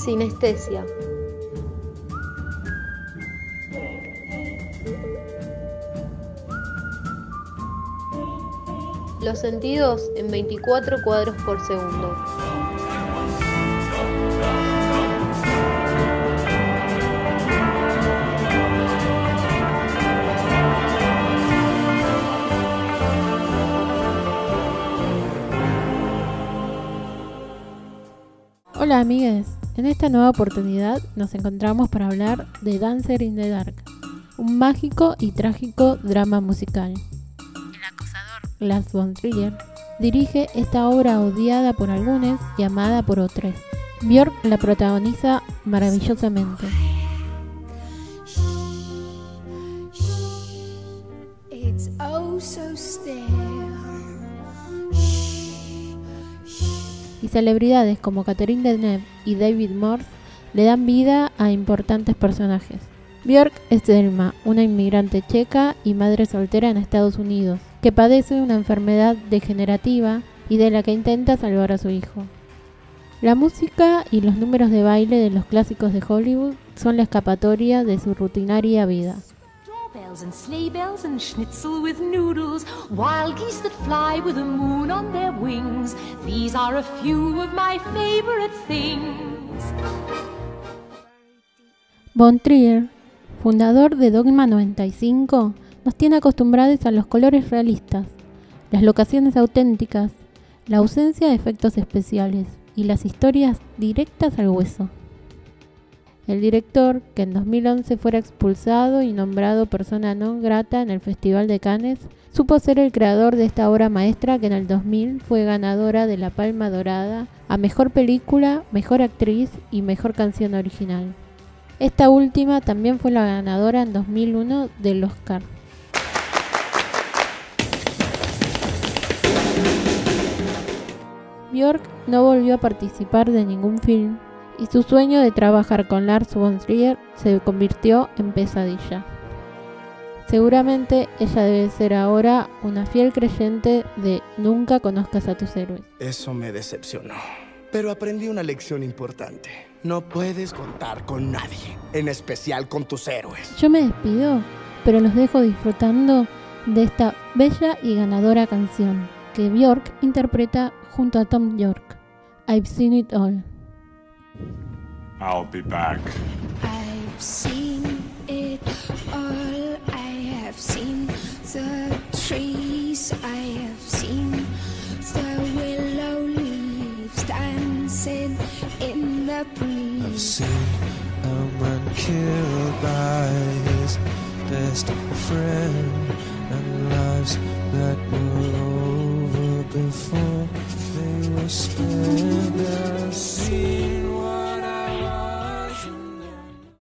Sinestesia. Los sentidos en 24 cuadros por segundo. Hola amigues, en esta nueva oportunidad nos encontramos para hablar de Dancer in the Dark, un mágico y trágico drama musical. El acosador Lars von Trier dirige esta obra odiada por algunos y amada por otros. Björk la protagoniza maravillosamente. It's oh so still. Celebridades como Catherine Deneuve y David Morse le dan vida a importantes personajes. Björk es Selma, una inmigrante checa y madre soltera en Estados Unidos, que padece una enfermedad degenerativa y de la que intenta salvar a su hijo. La música y los números de baile de los clásicos de Hollywood son la escapatoria de su rutinaria vida. Bells and sleigh bells and schnitzel with noodles, wild geese that fly with the moon on their wings. These are a few of my favorite things. Von Trier, fundador de Dogma 95, nos tiene acostumbrados a los colores realistas, las locaciones auténticas, la ausencia de efectos especiales y las historias directas al hueso. El director, que en 2011 fuera expulsado y nombrado persona non grata en el Festival de Cannes, supo ser el creador de esta obra maestra que en el 2000 fue ganadora de la Palma Dorada a Mejor Película, Mejor Actriz y Mejor Canción Original. Esta última también fue la ganadora en 2001 del Oscar. Björk no volvió a participar de ningún film y su sueño de trabajar con Lars von Trier se convirtió en pesadilla. Seguramente ella debe ser ahora una fiel creyente de nunca conozcas a tus héroes. Eso me decepcionó. Pero aprendí una lección importante. No puedes contar con nadie, en especial con tus héroes. Yo me despido, pero los dejo disfrutando de esta bella y ganadora canción que Björk interpreta junto a Tom York. I've seen it all. I'll be back. I've seen it all. I have seen the trees. I have seen the willow leaves dancing in the breeze. I've seen a man killed by his best friend, and lives that were over before they were spent.